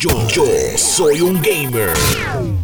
Yo, yo soy un gamer.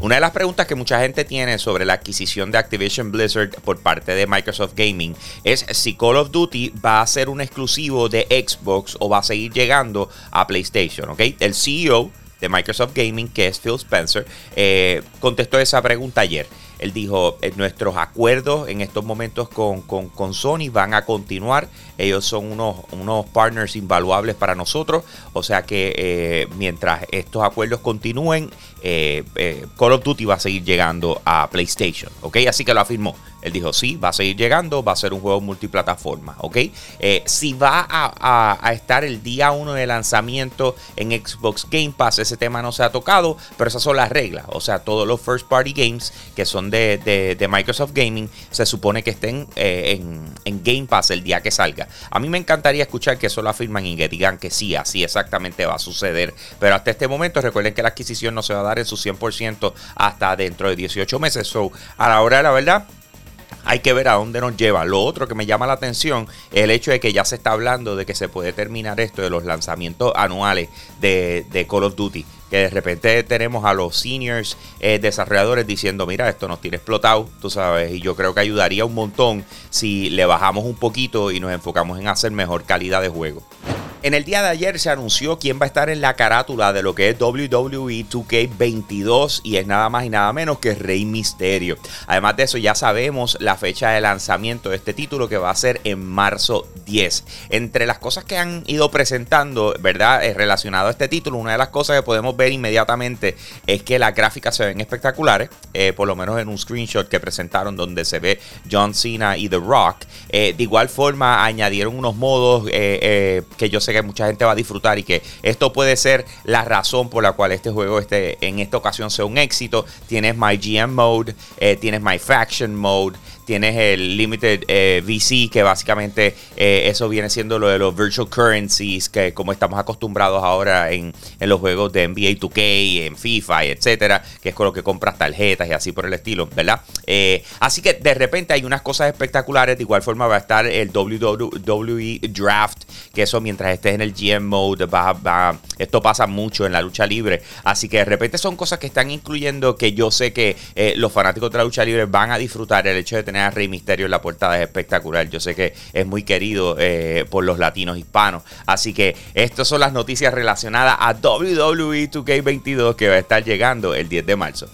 Una de las preguntas que mucha gente tiene sobre la adquisición de Activision Blizzard por parte de Microsoft Gaming es si Call of Duty va a ser un exclusivo de Xbox o va a seguir llegando a PlayStation, ¿ok? El CEO de Microsoft Gaming, que es Phil Spencer, eh, contestó esa pregunta ayer. Él dijo, eh, nuestros acuerdos en estos momentos con, con, Sony van a continuar. Ellos son unos, unos partners invaluables para nosotros. O sea que eh, mientras estos acuerdos continúen, Call of Duty va a seguir llegando a PlayStation. ¿Ok? Así que lo afirmó. Él dijo, sí, va a seguir llegando, va a ser un juego multiplataforma, ¿ok? Eh, si va a, estar el día 1 de lanzamiento en Xbox Game Pass, ese tema no se ha tocado, pero esas son las reglas. O sea, todos los first party games que son de, Microsoft Gaming se supone que estén eh, en, Game Pass el día que salga. A mí me encantaría escuchar que eso lo afirman y que digan que sí, así exactamente va a suceder. Pero hasta este momento recuerden que la adquisición no se va a dar en su 100% hasta dentro de 18 meses. So, a la hora de la verdad, hay que ver a dónde nos lleva. Lo otro que me llama la atención es el hecho de que ya se está hablando de que se puede terminar esto de los lanzamientos anuales de, Call of Duty. Que de repente tenemos a los seniors eh, desarrolladores diciendo, mira, esto nos tiene explotado, tú sabes, y yo creo que ayudaría un montón si le bajamos un poquito y nos enfocamos en hacer mejor calidad de juego. En el día de ayer se anunció quién va a estar en la carátula de lo que es WWE 2K22 y es nada más y nada menos que Rey Misterio. Además de eso ya sabemos la fecha de lanzamiento de este título que va a ser en marzo 10. Entre las cosas que han ido presentando, ¿verdad? Eh, relacionado a este título, una de las cosas que podemos ver inmediatamente es que las gráficas se ven espectaculares, eh, por lo menos en un screenshot que presentaron donde se ve John Cena y The Rock. Eh, de igual forma añadieron unos modos que yo sé que mucha gente va a disfrutar y que esto puede ser la razón por la cual este juego este, en esta ocasión sea un éxito. Tienes My GM Mode, eh, tienes My Faction Mode, tienes el Limited eh, VC, que básicamente eh, eso viene siendo lo de los virtual currencies, que como estamos acostumbrados ahora en, los juegos de NBA 2K, en FIFA, etcétera, que es con lo que compras tarjetas y así por el estilo, ¿verdad? Eh, así que de repente hay unas cosas espectaculares. De igual forma va a estar el WWE Draft, que eso mientras estés en el GM Mode, va, esto pasa mucho en la lucha libre. Así que de repente son cosas que están incluyendo que yo sé que los fanáticos de la lucha libre van a disfrutar el hecho de tener a Rey Misterio en la portada es espectacular. Yo sé que es muy querido eh, por los latinos hispanos. Así que estas son las noticias relacionadas a WWE 2K22 que va a estar llegando el 10 de marzo.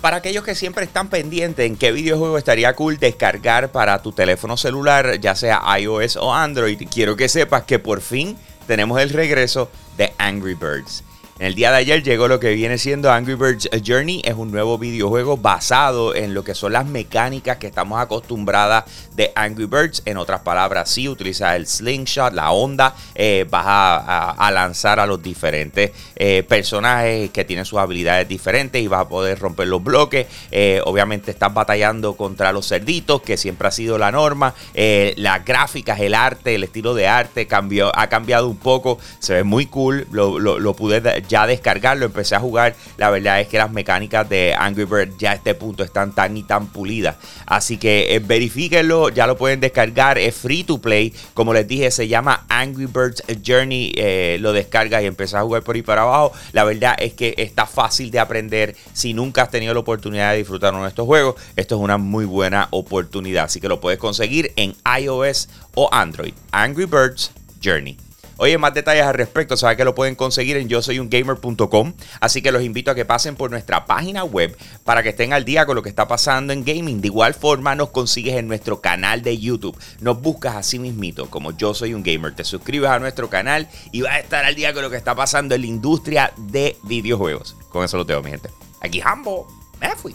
Para aquellos que siempre están pendientes en qué videojuego estaría cool descargar para tu teléfono celular, ya sea iOS o Android, quiero que sepas que por fin tenemos el regreso de Angry Birds. En el día de ayer llegó lo que viene siendo Angry Birds Journey. Es un nuevo videojuego basado en lo que son las mecánicas que estamos acostumbradas de Angry Birds. En otras palabras, si utilizas el slingshot, la onda, eh, vas a, lanzar a los diferentes eh, personajes que tienen sus habilidades diferentes y vas a poder romper los bloques. Eh, obviamente estás batallando contra los cerditos, que siempre ha sido la norma. las gráficas, el arte, el estilo de arte cambió, ha cambiado un poco. Se ve muy cool. Lo, lo, lo pude ya descargarlo, empecé a jugar. La verdad es que las mecánicas de Angry Birds ya a este punto están tan y tan pulidas. Así que eh, verifíquenlo, ya lo pueden descargar. Es free to play. Como les dije, se llama Angry Birds Journey. Eh, lo descargas y empiezas a jugar por ahí para abajo. La verdad es que está fácil de aprender. Si nunca has tenido la oportunidad de disfrutar uno de estos juegos, esto es una muy buena oportunidad. Así que lo puedes conseguir en iOS o Android. Angry Birds Journey. Oye, más detalles al respecto, saben que lo pueden conseguir en yo soy un gamer.com. Así que los invito a que pasen por nuestra página web para que estén al día con lo que está pasando en gaming. De igual forma, nos consigues en nuestro canal de YouTube. Nos buscas así mismito, como yo soy un gamer. Te suscribes a nuestro canal y vas a estar al día con lo que está pasando en la industria de videojuegos. Con eso lo tengo, mi gente. Aquí Hambo. Me fui.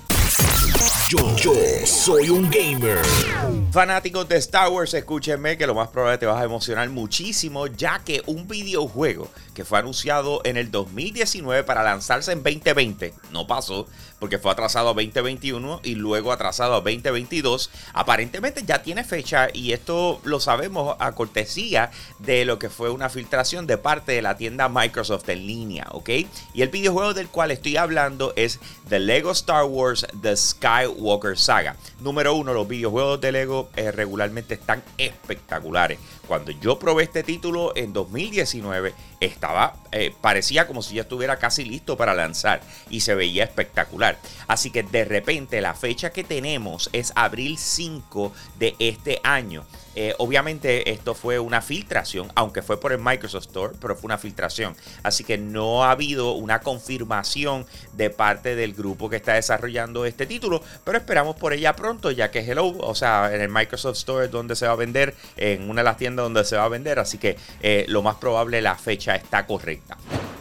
Yo, yo, soy un gamer. Fanáticos de Star Wars, escúchenme que lo más probable te vas a emocionar muchísimo, ya que un videojuego que fue anunciado en el 2019 para lanzarse en 2020, no pasó, porque fue atrasado a 2021 y luego atrasado a 2022. Aparentemente ya tiene fecha y esto lo sabemos a cortesía de lo que fue una filtración de parte de la tienda Microsoft en línea, ¿ok? Y el videojuego del cual estoy hablando es The Lego Star Wars The Skywalker Saga. Número uno, los videojuegos de Lego eh, regularmente están espectaculares. Cuando yo probé este título en 2019, estaba, eh, parecía como si ya estuviera casi listo para lanzar y se veía espectacular. Así que de repente la fecha que tenemos es abril 5 de este año. Eh, obviamente esto fue una filtración, aunque fue por el Microsoft Store, pero fue una filtración. Así que no ha habido una confirmación de parte del grupo que está desarrollando este título, pero esperamos por ella pronto, ya que Hello, o sea, en el Microsoft Store es donde se va a vender, en una de las tiendas donde se va a vender, así que eh, lo más probable la fecha está correcta.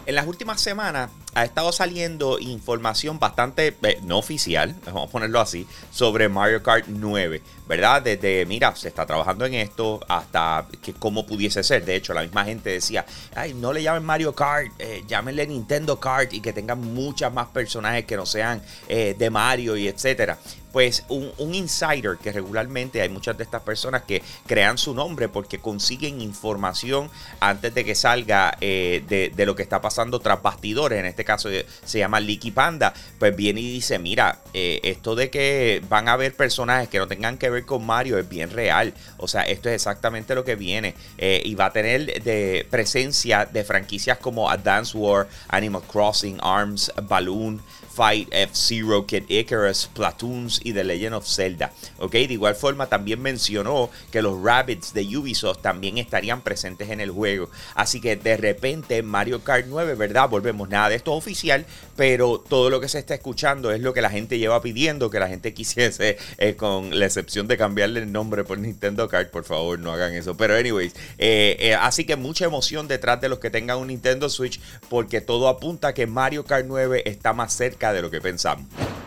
En las últimas semanas ha estado saliendo información bastante eh, no oficial, vamos a ponerlo así, sobre Mario Kart 9, ¿verdad? Desde, mira, se está trabajando en esto hasta que cómo pudiese ser. De hecho, la misma gente decía, ay, no le llamen Mario Kart, eh, llámenle Nintendo Kart y que tengan muchas más personajes que no sean eh, de Mario y etcétera pues un, insider que regularmente hay muchas de estas personas que crean su nombre porque consiguen información antes de que salga de, de, lo que está pasando tras bastidores en este este caso se llama Licky Panda, pues viene y dice, mira, eh, esto de que van a haber personajes que no tengan que ver con Mario es bien real. O sea, esto es exactamente lo que viene. Eh, y va a tener de presencia de franquicias como Advance War, Animal Crossing, Arms, Balloon. Fight, F-Zero, Kid Icarus, Platoons y The Legend of Zelda. ¿ok? De igual forma también mencionó que los Rabbits de Ubisoft también estarían presentes en el juego. Así que de repente Mario Kart 9, ¿verdad? Volvemos, nada de esto oficial, pero todo lo que se está escuchando es lo que la gente lleva pidiendo, que la gente quisiese, eh, con la excepción de cambiarle el nombre por Nintendo Kart, por favor no hagan eso. Pero anyways, eh, eh, así que mucha emoción detrás de los que tengan un Nintendo Switch, porque todo apunta a que Mario Kart 9 está más cerca de lo que pensamos.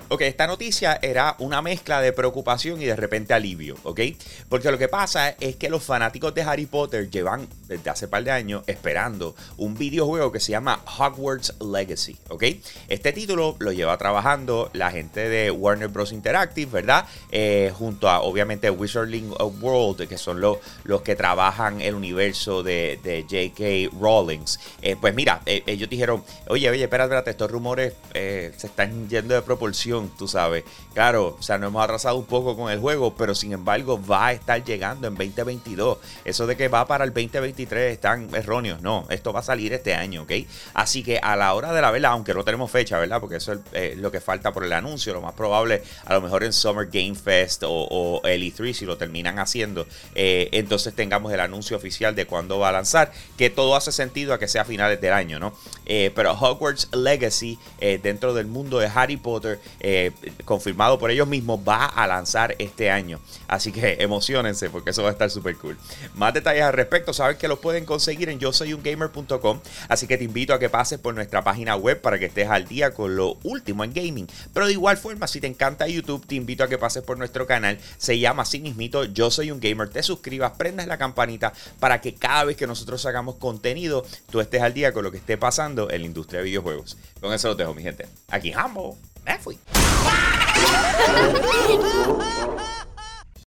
Ok, esta noticia era una mezcla de preocupación y de repente alivio, ¿ok? Porque lo que pasa es que los fanáticos de Harry Potter llevan desde hace par de años esperando un videojuego que se llama Hogwarts Legacy, ¿ok? Este título lo lleva trabajando la gente de Warner Bros. Interactive, ¿verdad? Eh, junto a, obviamente, Wizarding World, que son los, los que trabajan el universo de, J.K. Rawlings. Eh, pues mira, eh, ellos dijeron, oye, oye, espérate, espérate, estos rumores se están yendo de proporción, tú sabes. Claro, o sea, nos hemos atrasado un poco con el juego, pero sin embargo va a estar llegando en 2022. Eso de que va para el 2023 están erróneos. No, esto va a salir este año, ¿ok? Así que a la hora de la vela, aunque no tenemos fecha, ¿verdad? Porque eso es eh, lo que falta por el anuncio. Lo más probable, a lo mejor en Summer Game Fest o, el E3, si lo terminan haciendo, eh, entonces tengamos el anuncio oficial de cuándo va a lanzar. Que todo hace sentido a que sea a finales del año, ¿no? Eh, pero Hogwarts Legacy, de dentro del mundo de Harry Potter, eh, confirmado por ellos mismos, va a lanzar este año. Así que emocionense porque eso va a estar súper cool. Más detalles al respecto, saben que los pueden conseguir en yo soy un gamer.com. Así que te invito a que pases por nuestra página web para que estés al día con lo último en gaming. Pero de igual forma, si te encanta YouTube, te invito a que pases por nuestro canal. Se llama así mismito Yo soy un gamer. Te suscribas, prendas la campanita para que cada vez que nosotros hagamos contenido, tú estés al día con lo que esté pasando en la industria de videojuegos. Con eso lo dejo, mi gente. Aquí Hambo. Me fui.